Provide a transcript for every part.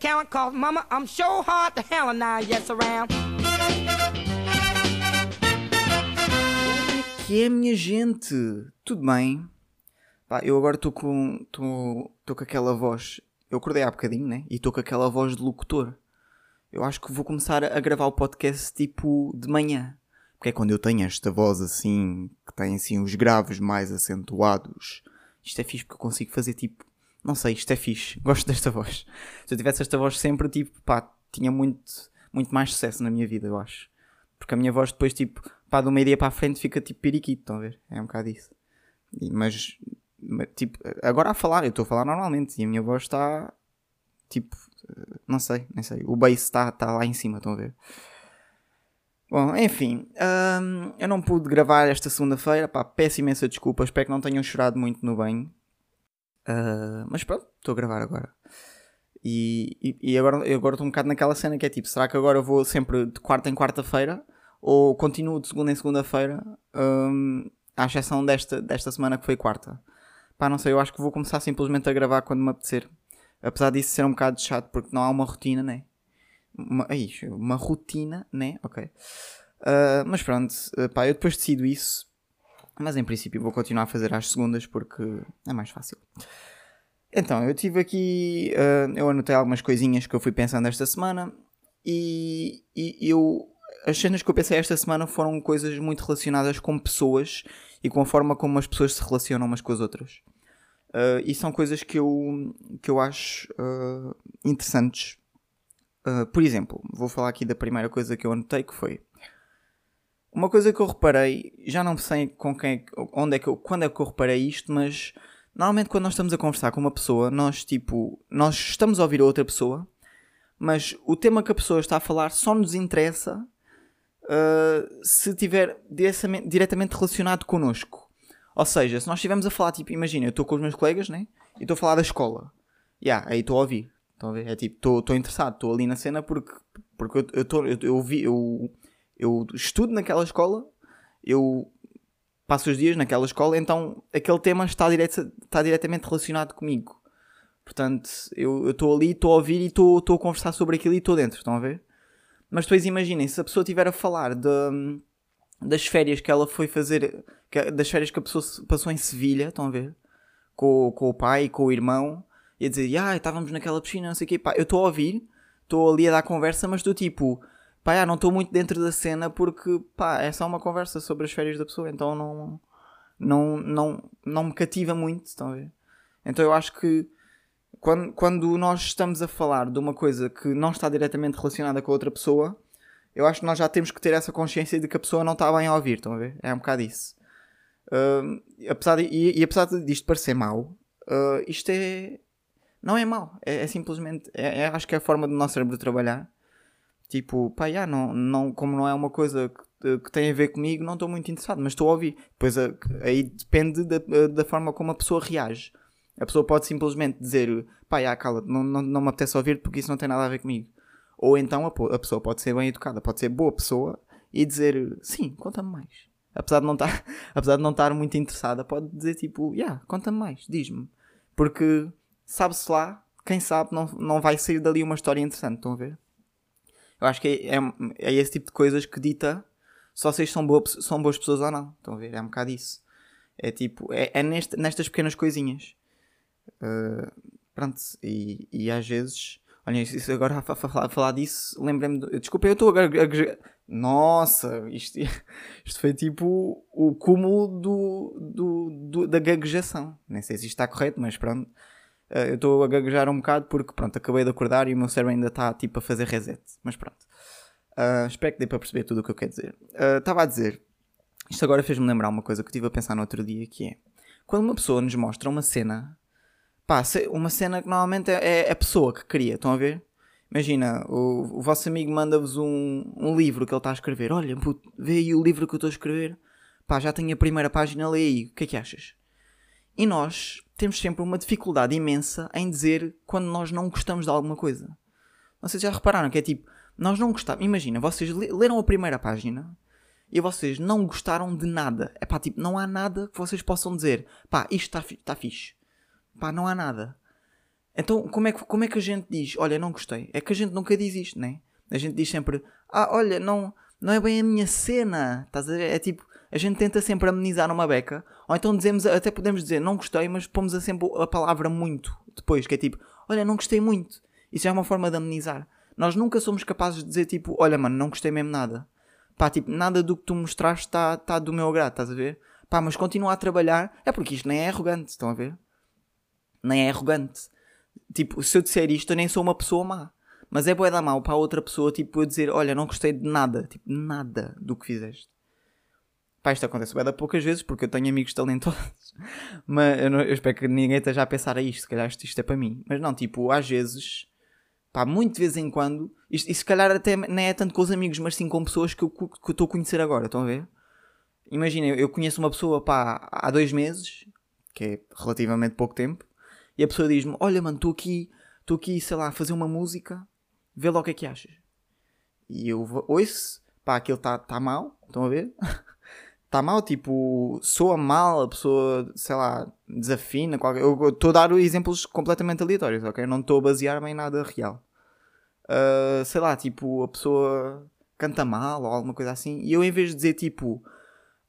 Count, cause mama, I'm sure hard to hell now, yes around. que é, minha gente? Tudo bem? Pá, eu agora estou com. Estou com aquela voz. Eu acordei há bocadinho, né? E estou com aquela voz de locutor. Eu acho que vou começar a gravar o podcast tipo de manhã. Porque é quando eu tenho esta voz assim, que tem assim os graves mais acentuados. Isto é fixe porque eu consigo fazer tipo. Não sei, isto é fixe. Gosto desta voz. Se eu tivesse esta voz sempre, tipo, pá, tinha muito, muito mais sucesso na minha vida, eu acho. Porque a minha voz depois, tipo, pá, de uma ideia para a frente fica tipo periquito, estão a ver? É um bocado isso. E, mas, tipo, agora a falar, eu estou a falar normalmente e a minha voz está, tipo, não sei, nem sei. O bass está tá lá em cima, estão a ver? Bom, enfim, hum, eu não pude gravar esta segunda-feira, pá, peço imensa desculpa, espero que não tenham chorado muito no banho. Uh, mas pronto, estou a gravar agora. E, e, e agora estou um bocado naquela cena que é tipo, será que agora eu vou sempre de quarta em quarta-feira? Ou continuo de segunda em segunda-feira? Um, à exceção desta, desta semana que foi quarta. Pá, não sei, eu acho que vou começar simplesmente a gravar quando me apetecer. Apesar disso ser um bocado chato porque não há uma rotina, né? Uma, aí, uma rotina, né? Ok. Uh, mas pronto, pá, eu depois decido isso. Mas em princípio vou continuar a fazer às segundas porque é mais fácil. Então, eu tive aqui. Uh, eu anotei algumas coisinhas que eu fui pensando esta semana. E, e eu. As cenas que eu pensei esta semana foram coisas muito relacionadas com pessoas e com a forma como as pessoas se relacionam umas com as outras. Uh, e são coisas que eu, que eu acho uh, interessantes. Por exemplo, vou falar aqui da primeira coisa que eu anotei que foi uma coisa que eu reparei, já não sei com quem, onde é que eu, quando é que eu reparei isto, mas normalmente quando nós estamos a conversar com uma pessoa, nós tipo, nós estamos a ouvir a outra pessoa, mas o tema que a pessoa está a falar só nos interessa uh, se estiver diretamente, relacionado connosco. Ou seja, se nós estivermos a falar, tipo, imagina, eu estou com os meus colegas, né? E estou a falar da escola. Yeah, aí estou a ouvir. Estão a ver? É tipo, estou interessado, estou ali na cena porque, porque eu, eu, eu, eu, vi, eu, eu estudo naquela escola, eu passo os dias naquela escola, então aquele tema está, direto, está diretamente relacionado comigo. Portanto, eu estou ali, estou a ouvir e estou a conversar sobre aquilo e estou dentro, estão a ver? Mas depois imaginem, se a pessoa estiver a falar de, das férias que ela foi fazer, que, das férias que a pessoa passou em Sevilha, estão a ver? Com, com o pai, com o irmão, e a dizer, ah, estávamos naquela piscina, não sei o quê, pá, eu estou a ouvir, estou ali a dar conversa, mas estou tipo, pá, já, não estou muito dentro da cena porque, pá, é só uma conversa sobre as férias da pessoa, então não, não, não, não me cativa muito, estão a ver? Então eu acho que quando, quando nós estamos a falar de uma coisa que não está diretamente relacionada com a outra pessoa, eu acho que nós já temos que ter essa consciência de que a pessoa não está bem a ouvir, estão a ver? É um bocado isso. Uh, apesar de, e, e, apesar disto parecer mau, uh, isto é. Não é mau, é, é simplesmente. É, é, acho que é a forma do nosso cérebro trabalhar. Tipo, pá, já, não, não, como não é uma coisa que, que tem a ver comigo, não estou muito interessado, mas estou a ouvir. Pois aí depende da, da forma como a pessoa reage. A pessoa pode simplesmente dizer, pá, já, cala, não, não, não me apetece ouvir porque isso não tem nada a ver comigo. Ou então a, a pessoa pode ser bem educada, pode ser boa pessoa e dizer, sim, conta-me mais. Apesar de não estar, apesar de não estar muito interessada, pode dizer tipo, yeah, conta-me mais, diz-me. Porque sabe-se lá, quem sabe não, não vai sair dali uma história interessante, estão a ver? Eu acho que é, é, é esse tipo de coisas que dita se vocês são, boa, são boas pessoas ou não. Estão a ver? É um bocado isso. É tipo, é, é neste, nestas pequenas coisinhas. Uh, pronto, e, e às vezes. Olha, isso agora a falar, falar disso, lembrei-me. Desculpa, eu estou a. Nossa, isto, isto foi tipo o cúmulo do, do, do, da gaguejação. Nem sei se isto está correto, mas pronto. Uh, eu estou a gaguejar um bocado porque, pronto, acabei de acordar e o meu cérebro ainda está tipo a fazer reset. Mas pronto. Uh, espero que dê para perceber tudo o que eu quero dizer. Estava uh, a dizer. Isto agora fez-me lembrar uma coisa que eu estive a pensar no outro dia, que é... Quando uma pessoa nos mostra uma cena Pá, uma cena que normalmente é, é a pessoa que cria, estão a ver? Imagina, o, o vosso amigo manda-vos um, um livro que ele está a escrever. Olha, puto, vê aí o livro que eu estou a escrever. Pá, já tenho a primeira página, lê aí. O que é que achas? E nós temos sempre uma dificuldade imensa em dizer quando nós não gostamos de alguma coisa. Vocês já repararam que é tipo, nós não gostamos. Imagina, vocês leram a primeira página e vocês não gostaram de nada. É pá, tipo, não há nada que vocês possam dizer. Pá, isto está tá fixe. Pá, não há nada. Então, como é, que, como é que a gente diz, olha, não gostei? É que a gente nunca diz isto, né? A gente diz sempre, ah, olha, não, não é bem a minha cena. Estás a ver? É tipo, a gente tenta sempre amenizar uma beca. Ou então dizemos, até podemos dizer, não gostei, mas pomos a sempre a palavra muito depois, que é tipo, olha, não gostei muito. Isso é uma forma de amenizar. Nós nunca somos capazes de dizer tipo, olha mano, não gostei mesmo nada. Pá, tipo, nada do que tu mostraste está tá do meu agrado, estás a ver? Pá, mas continua a trabalhar. É porque isto nem é arrogante, estão a ver? Nem é arrogante. Tipo, se eu disser isto, eu nem sou uma pessoa má. Mas é boa da mal para a outra pessoa, tipo, eu dizer, olha, não gostei de nada. Tipo, nada do que fizeste. Pá, isto acontece bem poucas vezes, porque eu tenho amigos talentosos. Mas eu, não, eu, espero que ninguém esteja a pensar a isto. Se calhar isto, isto é para mim. Mas não, tipo, às vezes... Pá, muito de vez em quando... Isto, e se calhar até nem é tanto com os amigos, mas sim com pessoas que eu estou a conhecer agora. Estão a ver? Imagina, eu conheço uma pessoa, pá, há dois meses. Que é relativamente pouco tempo. E a pessoa diz-me, olha mano, estou aqui... Estou aqui, sei lá, a fazer uma música vê lá o que é que achas. E eu ouço, pá, aquilo está tá mal, estão a ver? Está mal, tipo, soa mal, a pessoa, sei lá, desafina. Qualquer... Eu estou a dar exemplos completamente aleatórios, ok? Não estou a basear-me em nada real. Uh, sei lá, tipo, a pessoa canta mal ou alguma coisa assim. E eu, em vez de dizer, tipo,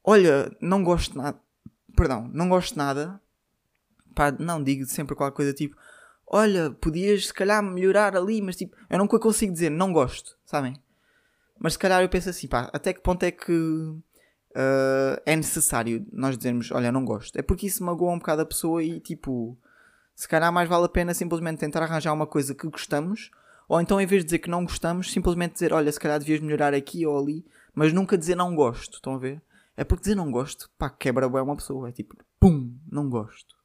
olha, não gosto nada, perdão, não gosto nada, pá, não, digo sempre qualquer coisa tipo, olha, podias se calhar melhorar ali, mas tipo, eu nunca consigo dizer não gosto, sabem? Mas se calhar eu penso assim, pá, até que ponto é que uh, é necessário nós dizermos, olha, não gosto? É porque isso magoa um bocado a pessoa e tipo, se calhar mais vale a pena simplesmente tentar arranjar uma coisa que gostamos, ou então em vez de dizer que não gostamos, simplesmente dizer, olha, se calhar devias melhorar aqui ou ali, mas nunca dizer não gosto, estão a ver? É porque dizer não gosto, pá, quebra bem uma pessoa, é tipo, pum, não gosto.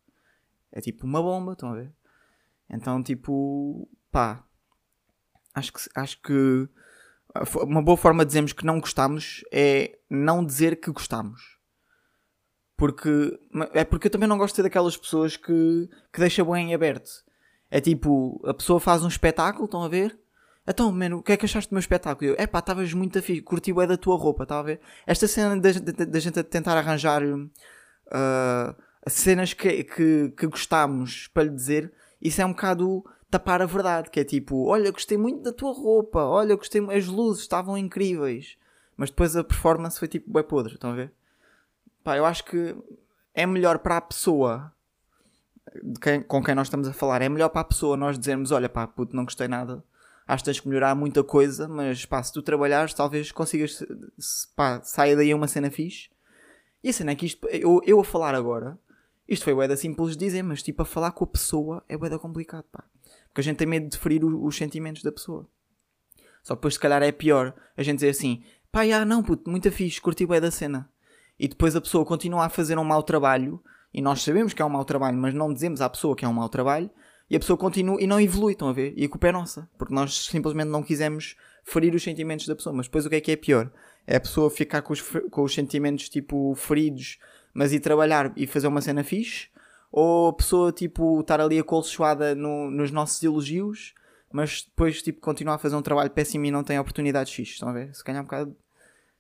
É tipo uma bomba, estão a ver? Então, tipo, pá, acho que, acho que uma boa forma de dizermos que não gostamos é não dizer que gostamos. Porque é porque eu também não gosto de ser daquelas pessoas que, que deixam bem em aberto. É tipo, a pessoa faz um espetáculo, estão a ver? Então, mano, o que é que achaste do meu espetáculo? Eu, epá, estavas muito afim, curti o é da tua roupa, estava a ver? Esta cena da gente tentar arranjar uh, cenas que, que, que gostámos para lhe dizer isso é um bocado tapar a verdade, que é tipo, olha, gostei muito da tua roupa, olha, gostei, as luzes estavam incríveis, mas depois a performance foi tipo, bem podre, estão a ver? Pá, eu acho que é melhor para a pessoa quem, com quem nós estamos a falar, é melhor para a pessoa nós dizermos, olha pá, puto, não gostei nada, acho que tens que melhorar muita coisa, mas pá, se tu trabalhares, talvez consigas, pá, saia daí uma cena fixe. E a cena é que isto, eu, eu a falar agora, isto foi bué simples de dizer, mas tipo, a falar com a pessoa é bué complicado, pá. Porque a gente tem medo de ferir os, os sentimentos da pessoa. Só que depois, se calhar, é pior a gente dizer assim, pá, já, não, puto, muito fixe, curti bué da cena. E depois a pessoa continua a fazer um mau trabalho, e nós sabemos que é um mau trabalho, mas não dizemos à pessoa que é um mau trabalho, e a pessoa continua e não evolui, estão a ver? E a culpa é nossa, porque nós simplesmente não quisemos ferir os sentimentos da pessoa. Mas depois o que é que é pior? É a pessoa ficar com os, com os sentimentos, tipo, feridos mas ir trabalhar e fazer uma cena fixe, ou a pessoa tipo estar ali acolchoada no, nos nossos elogios, mas depois tipo continuar a fazer um trabalho péssimo e não tem oportunidades fixes, estão a ver? Se calhar um bocado.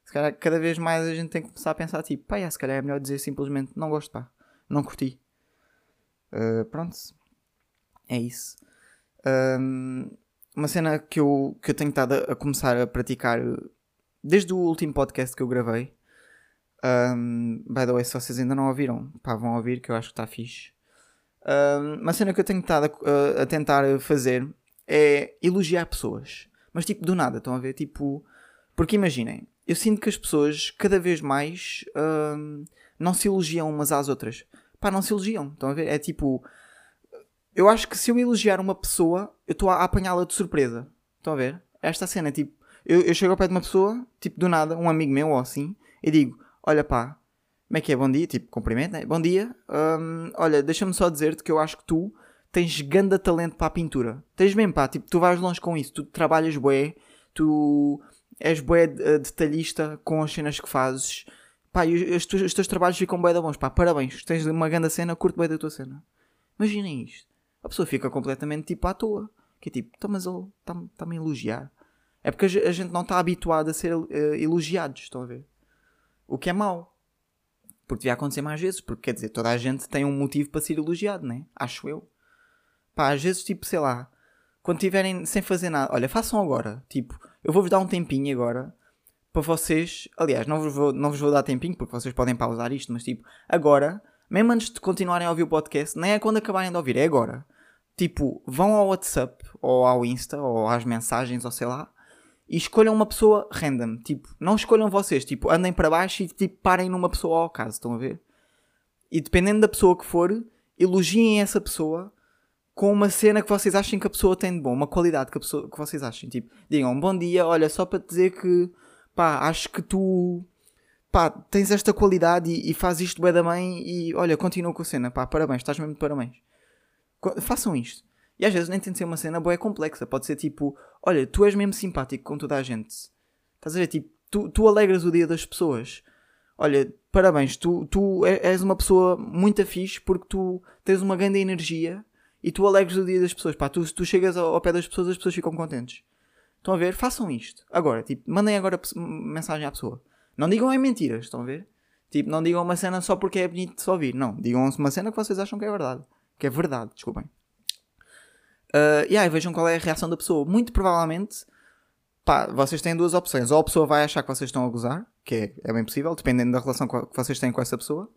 Se calhar cada vez mais a gente tem que começar a pensar tipo, pá, se calhar é melhor dizer simplesmente não gosto, pá, não curti. Uh, pronto, é isso. Um, uma cena que eu, que eu tenho estado a, a começar a praticar desde o último podcast que eu gravei um, by the way, se vocês ainda não ouviram, pá, vão ouvir que eu acho que está fixe. Um, uma cena que eu tenho estado a, a, tentar fazer é elogiar pessoas. Mas tipo, do nada, estão a ver? Tipo, porque imaginem, eu sinto que as pessoas cada vez mais um, não se elogiam umas às outras. Pá, não se elogiam, estão a ver? É tipo, eu acho que se eu elogiar uma pessoa, eu estou a apanhá-la de surpresa. Estão a ver? Esta cena, tipo, eu, eu chego ao pé de uma pessoa, tipo, do nada, um amigo meu ou assim, e digo, olha pá, como é que é? Bom dia, tipo, cumprimento, né? Bom dia, um, olha, deixa-me só dizer-te que eu acho que tu tens grande talento para a pintura. Tens mesmo, pá, tipo, tu vais longe com isso, tu trabalhas bué, tu és bué eh, detalhista com as cenas que fazes. Pá, e os, os, teus trabalhos ficam bué da bons, pá, parabéns, tens uma grande cena, curto bué da tua cena. Imaginem isto. A pessoa fica completamente tipo à toa. Que é tipo, então, mas ele está-me tá a elogiar. É porque a gente não está habituado a ser uh, elogiados, estão a ver? O que é mau. Porque devia acontecer mais vezes, porque quer dizer, toda a gente tem um motivo para ser elogiado, né? Acho eu. Pá, às vezes, tipo, sei lá, quando estiverem sem fazer nada, olha, façam agora. Tipo, eu vou-vos dar um tempinho agora para vocês. Aliás, não vos, vou, não vos vou dar tempinho porque vocês podem pausar isto, mas tipo, agora, mesmo antes de continuarem a ouvir o podcast, nem é quando acabarem de ouvir, é agora. Tipo, vão ao WhatsApp ou ao Insta ou às mensagens ou sei lá e escolham uma pessoa random. Tipo, não escolham vocês, tipo, andem para baixo e tipo, parem numa pessoa ao caso, estão a ver? E dependendo da pessoa que for, elogiem essa pessoa com uma cena que vocês achem que a pessoa tem de bom, uma qualidade que, a pessoa, que vocês achem. Tipo, digam, bom dia, olha, só para te dizer que, pá, acho que tu, pá, tens esta qualidade e, e fazes isto bem da mãe e, olha, continua com a cena, pá, parabéns, estás mesmo de parabéns. Façam isto. E às vezes nem tem de ser uma cena boa complexa. Pode ser tipo, olha, tu és mesmo simpático com toda a gente. Estás a ver? Tipo, tu, tu alegras o dia das pessoas. Olha, parabéns, tu, tu é, és uma pessoa muito fixe porque tu tens uma grande energia e tu alegres o dia das pessoas. Pá, tu, tu chegas ao, pé das pessoas, as pessoas ficam contentes. Estão a ver? Façam isto. Agora, tipo, mandem agora mensagem à pessoa. Não digam é mentiras, estão a ver? Tipo, não digam uma cena só porque é bonito de se ouvir. Não, digam uma cena que vocês acham que é verdade. Que é verdade, desculpem. Uh, e aí vejam qual é a reação da pessoa. Muito provavelmente, pá, vocês têm duas opções. Ou a pessoa vai achar que vocês estão a gozar, que é, é bem possível, dependendo da relação que vocês têm com essa pessoa.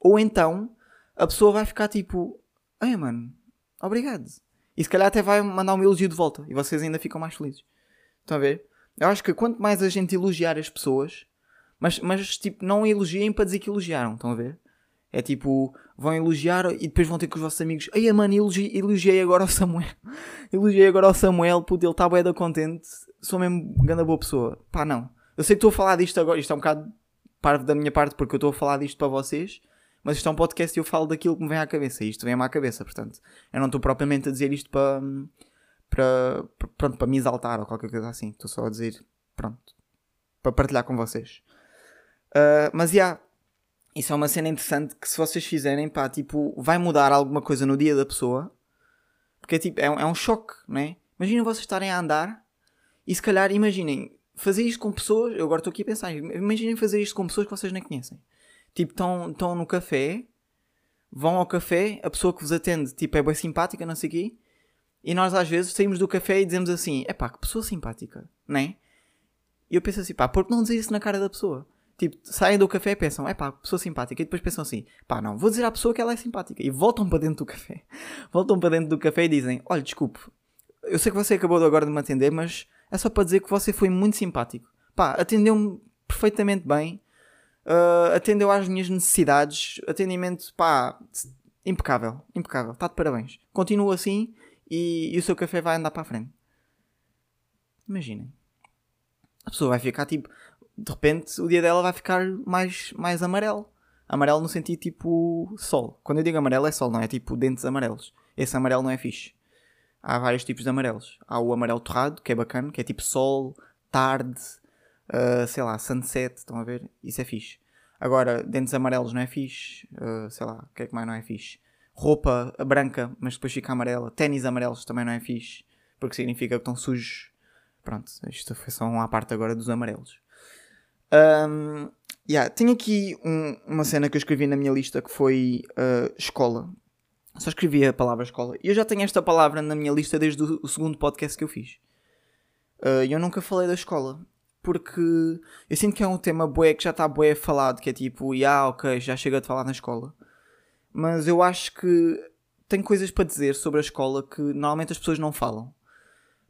Ou então, a pessoa vai ficar tipo, ai mano, obrigado. E se calhar até vai mandar um elogio de volta. E vocês ainda ficam mais felizes. Estão a ver? Eu acho que quanto mais a gente elogiar as pessoas, mas, mas tipo, não elogiem para dizer que elogiaram. Estão a ver? É tipo, vão elogiar e depois vão ter com os vossos amigos. Ai, mano, elogiei, elogiei agora ao Samuel. elogiei agora ao Samuel, puto, ele está bué contente. Sou mesmo grande boa pessoa. Pá, não. Eu sei que estou a falar disto agora. Isto é um bocado parvo da minha parte porque eu estou a falar disto para vocês. Mas isto é um podcast e eu falo daquilo que me vem à cabeça. E isto vem-me à cabeça, portanto. Eu não estou propriamente a dizer isto para, para, pronto, para me exaltar ou qualquer coisa assim. Estou só a dizer, pronto, para partilhar com vocês. Uh, mas, já, yeah, isso é uma cena interessante que se vocês fizerem, pá, tipo, vai mudar alguma coisa no dia da pessoa. Porque tipo, é um, é um choque, né? Imaginem vocês estarem a andar e se calhar, imaginem, fazer isto com pessoas, eu agora estou aqui a pensar, imaginem fazer isto com pessoas que vocês nem conhecem. Tipo, estão no café, vão ao café, a pessoa que vos atende, tipo, é bem simpática, não sei o quê, e nós às vezes saímos do café e dizemos assim, é pá, que pessoa simpática, né? E eu penso assim, pá, por que não dizer isso na cara da pessoa? Tipo, saem do café e pensam, é pá, pessoa simpática. E depois pensam assim, pá, não, vou dizer à pessoa que ela é simpática. E voltam para dentro do café. Voltam para dentro do café e dizem, olha, desculpe, eu sei que você acabou agora de me atender, mas é só para dizer que você foi muito simpático. Pá, atendeu-me perfeitamente bem. Uh, atendeu às minhas necessidades. Atendimento, pá, impecável. Impecável. Está de parabéns. Continua assim e, e o seu café vai andar para a frente. Imaginem. A pessoa vai ficar tipo, de repente o dia dela vai ficar mais, mais amarelo. Amarelo no sentido tipo sol. Quando eu digo amarelo é sol, não é tipo dentes amarelos. Esse amarelo não é fixe. Há vários tipos de amarelos. Há o amarelo torrado, que é bacana, que é tipo sol, tarde, uh, sei lá, sunset, estão a ver? Isso é fixe. Agora, dentes amarelos não é fixe. Uh, sei lá, o que é que mais não é fixe? Roupa branca, mas depois fica amarela. Ténis amarelos também não é fixe. Porque significa que estão sujos. Pronto, isto foi só uma parte agora dos amarelos. Um, yeah, tenho aqui um, uma cena que eu escrevi na minha lista que foi uh, escola. Só escrevi a palavra escola. E eu já tenho esta palavra na minha lista desde o, o segundo podcast que eu fiz. Uh, eu nunca falei da escola. Porque eu sinto que é um tema bué que já está bué falado. Que é tipo, yeah, ok, já chega de falar na escola. Mas eu acho que tem coisas para dizer sobre a escola que normalmente as pessoas não falam.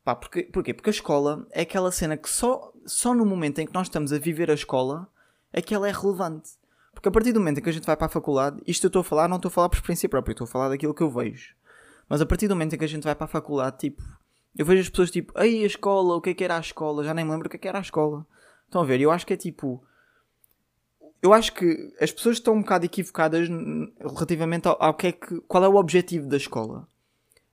Pá, porque, porquê? Porque a escola é aquela cena que só, só no momento em que nós estamos a viver a escola é que ela é relevante. Porque a partir do momento em que a gente vai para a faculdade, isto eu estou a falar, não estou a falar por experiência própria, estou a falar daquilo que eu vejo. Mas a partir do momento em que a gente vai para a faculdade, tipo, eu vejo as pessoas tipo, ei, a escola, o que é que era a escola? Já nem me lembro o que é que era a escola. Estão a ver? Eu acho que é tipo. Eu acho que as pessoas estão um bocado equivocadas relativamente ao, ao que é que. qual é o objetivo da escola.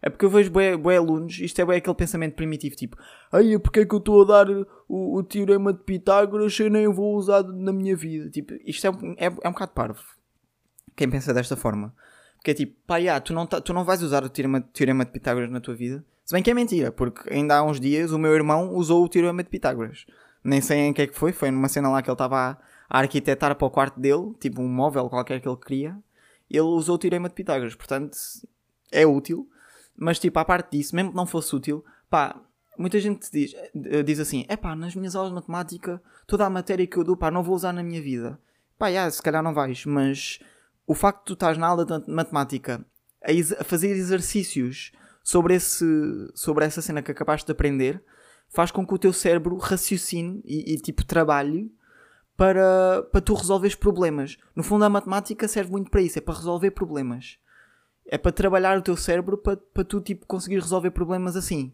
É porque eu vejo bué, bué alunos, isto é bué aquele pensamento primitivo, tipo, ai, porque é que eu estou a dar o, o, teorema de Pitágoras eu nem vou usar na minha vida? Tipo, isto é, é, é um bocado parvo. Quem pensa desta forma. Porque é tipo, pá, tu, não tá, tu não vais usar o teorema, teorema de Pitágoras na tua vida. Se bem que é mentira, porque ainda há uns dias o meu irmão usou o teorema de Pitágoras. Nem sei em que é que foi, foi numa cena lá que ele estava a arquitetar para o quarto dele, tipo um móvel qualquer que ele queria. Ele usou o teorema de Pitágoras, portanto, é útil Mas, tipo, à parte disso, mesmo que não fosse útil, pá, muita gente diz, eh, diz assim: é pá, nas minhas aulas de matemática, toda a matéria que eu dou, pá, não vou usar na minha vida. Pá, já, se calhar não vais, mas o facto de tu estás na aula de matemática a, a fazer exercícios sobre, esse, sobre essa cena que acabaste de aprender faz com que o teu cérebro raciocine e, e tipo trabalhe para, para tu resolveres problemas. No fundo, a matemática serve muito para isso, é para resolver problemas. É para trabalhar o teu cérebro para, para tu tipo, conseguir resolver problemas assim.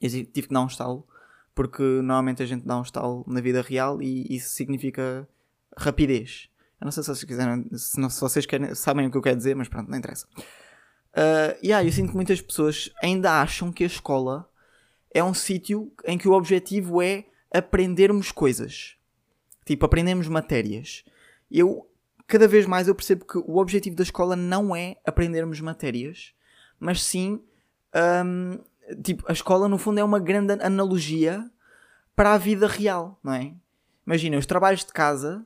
Eu tive que dar um estalo, porque normalmente a gente dá um estalo na vida real e isso significa rapidez. Eu não sei se vocês quiserem, se, não, se vocês querem, sabem o que eu quero dizer, mas pronto, não interessa. Uh, yeah, eu sinto que muitas pessoas ainda acham que a escola é um sítio em que o objetivo é aprendermos coisas. Tipo, aprendemos matérias. Eu, cada vez mais, eu percebo que o objetivo da escola não é aprendermos matérias, mas sim, um, tipo, a escola no fundo é uma grande analogia para a vida real, não é? Imagina, os trabalhos de casa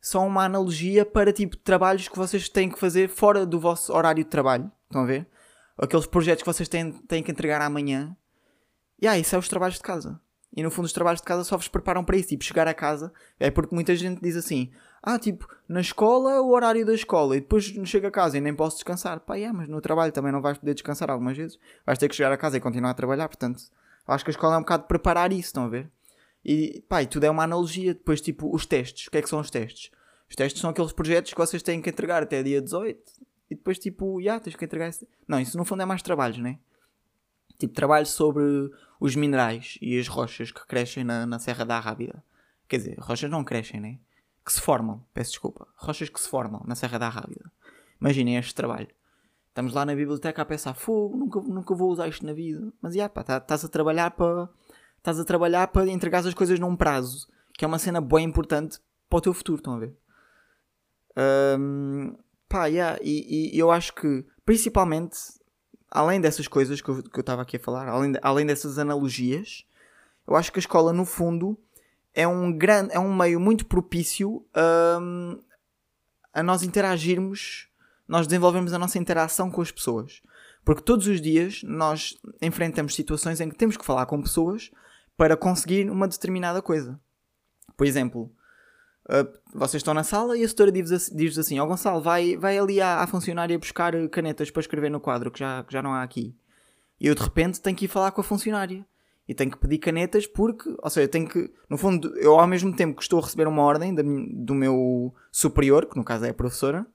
são uma analogia para tipo trabalhos que vocês têm que fazer fora do vosso horário de trabalho. Estão a ver? Aqueles projetos que vocês têm, têm que entregar amanhã e yeah, isso é os trabalhos de casa. E no fundo os trabalhos de casa só vos preparam para isso. Tipo, chegar a casa. É porque muita gente diz assim: Ah, tipo, na escola o horário da escola. E depois chego a casa e nem posso descansar. Pá, yeah, mas no trabalho também não vais poder descansar algumas vezes. Vais ter que chegar a casa e continuar a trabalhar. Portanto, acho que a escola é um bocado preparar isso. Estão a ver? E pá, e tudo é uma analogia. Depois, tipo, os testes. O que é que são os testes? Os testes são aqueles projetos que vocês têm que entregar até dia 18. E depois, tipo, já, yeah, tens que entregar. Esse... Não, isso no fundo é mais trabalhos, né? Tipo, trabalho sobre os minerais e as rochas que crescem na, na Serra da Arrábida. Quer dizer, rochas não crescem, né? Que se formam, peço desculpa. Rochas que se formam na Serra da Arrábida. Imaginem este trabalho. Estamos lá na biblioteca a pensar, fogo, nunca, nunca vou usar isto na vida. Mas, já, pá, estás tá, a trabalhar para... Estás a trabalhar para entregar as coisas num prazo. Que é uma cena bem importante para o teu futuro, estão a ver? Um, pá, yeah, e, e eu acho que, principalmente, além dessas coisas que eu estava aqui a falar, além, de, além dessas analogias, eu acho que a escola, no fundo, é um, grande, é um meio muito propício um, a nós interagirmos, nós desenvolvemos a nossa interação com as pessoas. Porque todos os dias nós enfrentamos situações em que temos que falar com pessoas para conseguir uma determinada coisa. Por exemplo, Uh, vocês estão na sala e a setora diz-vos diz assim: Ó oh, Gonçalo, vai, vai ali à, à, funcionária buscar canetas para escrever no quadro que já, que já não há aqui. E eu de repente tenho que ir falar com a funcionária e tenho que pedir canetas porque, ou seja, tenho que, no fundo, eu ao mesmo tempo que estou a receber uma ordem da, do meu superior, que no caso é a professora,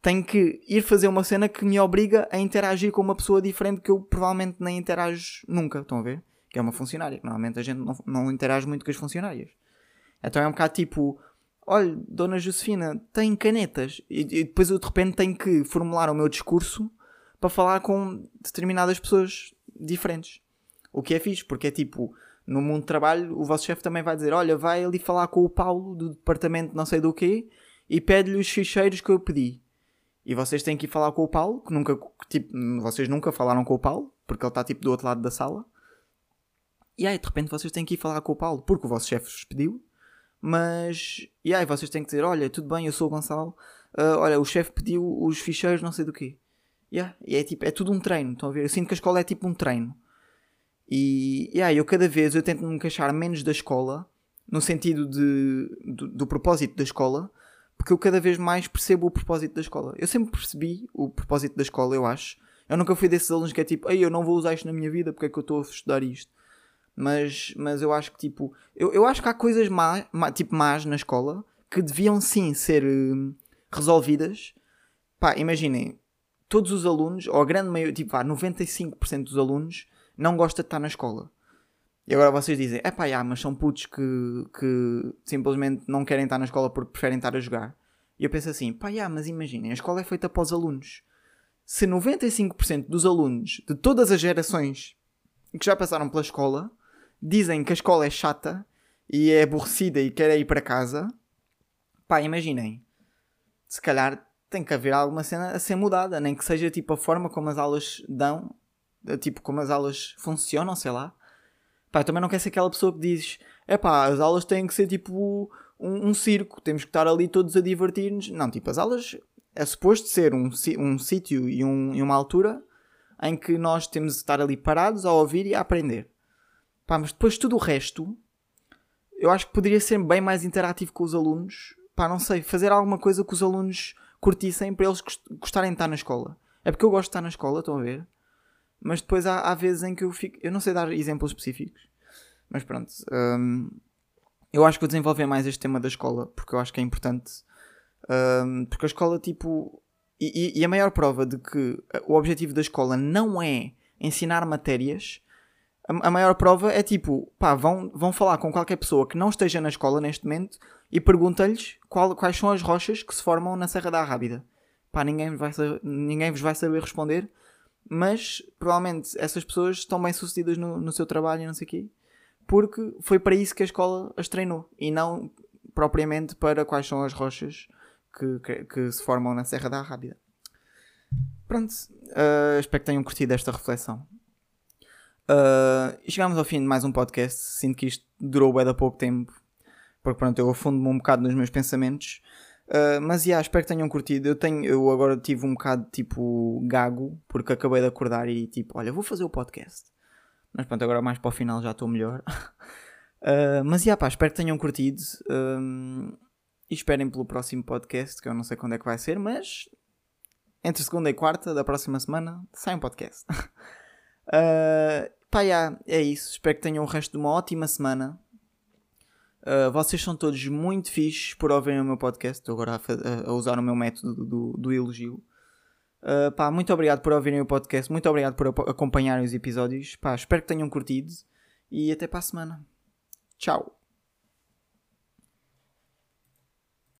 tenho que ir fazer uma cena que me obriga a interagir com uma pessoa diferente que eu provavelmente nem interajo nunca. Estão a ver? Que é uma funcionária. Normalmente a gente não, não interage muito com as funcionárias. Então é um bocado tipo, olha, Dona Josefina, tem canetas. E, e, depois eu de repente tenho que formular o meu discurso para falar com determinadas pessoas diferentes. O que é fixe, porque é tipo, no mundo de trabalho, o vosso chefe também vai dizer: olha, vai ali falar com o Paulo do departamento não sei do quê e pede-lhe os ficheiros que eu pedi. E vocês têm que ir falar com o Paulo, que nunca, tipo, vocês nunca falaram com o Paulo, porque ele está tipo do outro lado da sala. E aí, de repente, vocês têm que ir falar com o Paulo, porque o vosso chefe vos pediu. Mas, e aí vocês têm que dizer: Olha, tudo bem, eu sou o Gonçalo. Uh, olha, o chefe pediu os ficheiros, não sei do quê. Yeah, e é, tipo, é tudo um treino. Estão a ver? Eu sinto que a escola é tipo um treino. E yeah, eu cada vez eu tento me queixar menos da escola, no sentido de, do, do propósito da escola, porque eu cada vez mais percebo o propósito da escola. Eu sempre percebi o propósito da escola, eu acho. Eu nunca fui desses alunos que é tipo, ei, eu não vou usar isto na minha vida, porque é que eu estou a estudar isto? Mas, mas eu acho que tipo. Eu, eu acho que há coisas má, má, tipo más na escola que deviam sim ser uh, resolvidas. Pá, imaginem, todos os alunos, ou a grande maioria, tipo, vá, 95% dos alunos não gosta de estar na escola. E agora vocês dizem, é pá, mas são putos que, que simplesmente não querem estar na escola porque preferem estar a jogar. E eu penso assim, pá, já, mas imaginem, a escola é feita para os alunos. Se 95% dos alunos de todas as gerações que já passaram pela escola dizem que a escola é chata e é aborrecida e quer ir para casa, pá, imaginem. Se calhar tem que haver alguma cena a ser mudada, nem que seja tipo a forma como as aulas dão, tipo como as aulas funcionam, sei lá. Pá, também não quero ser aquela pessoa que diz: é pá, as aulas têm que ser tipo um, um circo, temos que estar ali todos a divertir-nos. Não, tipo, as aulas é suposto ser um, um sítio e, um, e uma altura em que nós temos de estar ali parados a ouvir e a aprender. Pá, mas depois tudo o resto, eu acho que poderia ser bem mais interativo com os alunos. Pá, não sei, fazer alguma coisa que os alunos curtissem para eles gostarem de estar na escola. É porque eu gosto de estar na escola, estão a ver? Mas depois há, há vezes em que eu fico. Eu não sei dar exemplos específicos, mas pronto. Um, eu acho que vou desenvolver mais este tema da escola, porque eu acho que é importante. Um, porque a escola, tipo. E, e, a maior prova de que o objetivo da escola não é ensinar matérias, a, a maior prova é tipo, pá, vão, vão falar com qualquer pessoa que não esteja na escola neste momento e pergunta-lhes quais são as rochas que se formam na Serra da Arrábida. Pá, ninguém, vai, ninguém vos vai saber responder, mas provavelmente essas pessoas estão bem sucedidas no, no seu trabalho e não sei o quê porque foi para isso que a escola as treinou e não propriamente para quais são as rochas que, que, que se formam na Serra da Arrábida. Pronto, uh, espero que tenham curtido esta reflexão. Uh, e chegamos ao fim de mais um podcast. Sinto que isto durou bem da pouco tempo, porque pronto, eu afundo-me um bocado nos meus pensamentos. Uh, mas yeah, espero que tenham curtido. Eu, tenho, eu agora tive um bocado tipo gago, porque acabei de acordar e tipo, olha, vou fazer o podcast. Mas pronto, agora mais para o final já estou melhor. uh, mas yeah, pá, espero que tenham curtido. E esperem pelo próximo podcast, que eu não sei quando é que vai ser, mas entre segunda e quarta da próxima semana sai um podcast. uh, pá, yeah, é isso. Espero que tenham o resto de uma ótima semana. Uh, vocês são todos muito fixes por ouvirem o meu podcast. Estou agora a, a usar o meu método do, do, elogio. Uh, pá, muito obrigado por ouvirem o podcast, muito obrigado por acompanharem os episódios. Pá, espero que tenham curtido e até para a semana. Tchau.